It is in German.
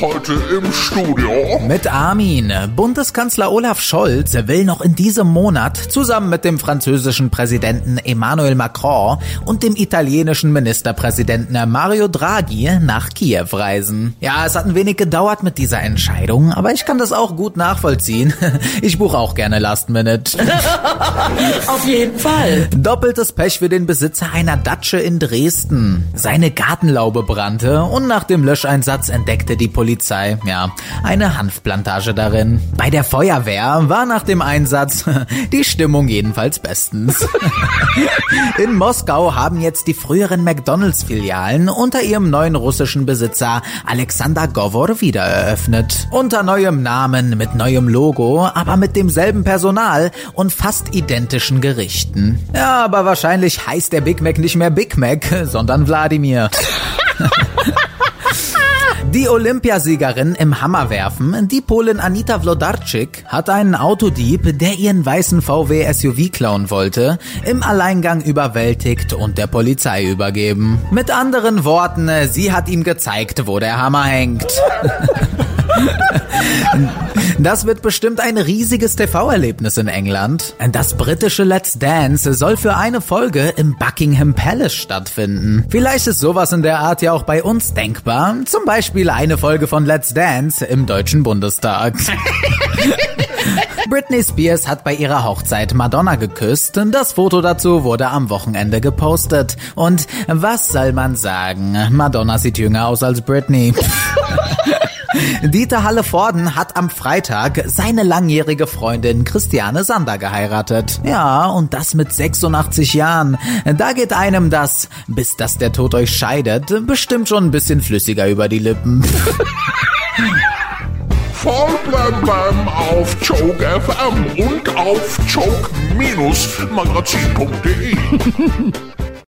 Heute im Studio. Mit Armin. Bundeskanzler Olaf Scholz will noch in diesem Monat zusammen mit dem französischen Präsidenten Emmanuel Macron und dem italienischen Ministerpräsidenten Mario Draghi nach Kiew reisen. Ja, es hat ein wenig gedauert mit dieser Entscheidung, aber ich kann das auch gut nachvollziehen. Ich buche auch gerne Last Minute. Auf jeden Fall. Doppeltes Pech für den Besitzer einer Datsche in Dresden. Seine Gartenlaube brannte und nach dem Löscheinsatz entdeckte die Polizei, ja, eine Hanfplantage darin. Bei der Feuerwehr war nach dem Einsatz die Stimmung jedenfalls bestens. In Moskau haben jetzt die früheren McDonalds-Filialen unter ihrem neuen russischen Besitzer Alexander Govor wieder eröffnet. Unter neuem Namen, mit neuem Logo, aber mit demselben Personal und fast identischen Gerichten. Ja, aber wahrscheinlich heißt der Big Mac nicht mehr Big Mac, sondern Wladimir. Die Olympiasiegerin im Hammerwerfen, die Polin Anita Wlodarczyk, hat einen Autodieb, der ihren weißen VW SUV klauen wollte, im Alleingang überwältigt und der Polizei übergeben. Mit anderen Worten, sie hat ihm gezeigt, wo der Hammer hängt. Das wird bestimmt ein riesiges TV-Erlebnis in England. Das britische Let's Dance soll für eine Folge im Buckingham Palace stattfinden. Vielleicht ist sowas in der Art ja auch bei uns denkbar. Zum Beispiel eine Folge von Let's Dance im Deutschen Bundestag. Britney Spears hat bei ihrer Hochzeit Madonna geküsst. Das Foto dazu wurde am Wochenende gepostet. Und was soll man sagen? Madonna sieht jünger aus als Britney. Dieter Halle-Vorden hat am Freitag seine langjährige Freundin Christiane Sander geheiratet. Ja, und das mit 86 Jahren. Da geht einem das, bis dass der Tod euch scheidet, bestimmt schon ein bisschen flüssiger über die Lippen. Voll blem blem auf Choke FM und auf choke-magazin.de.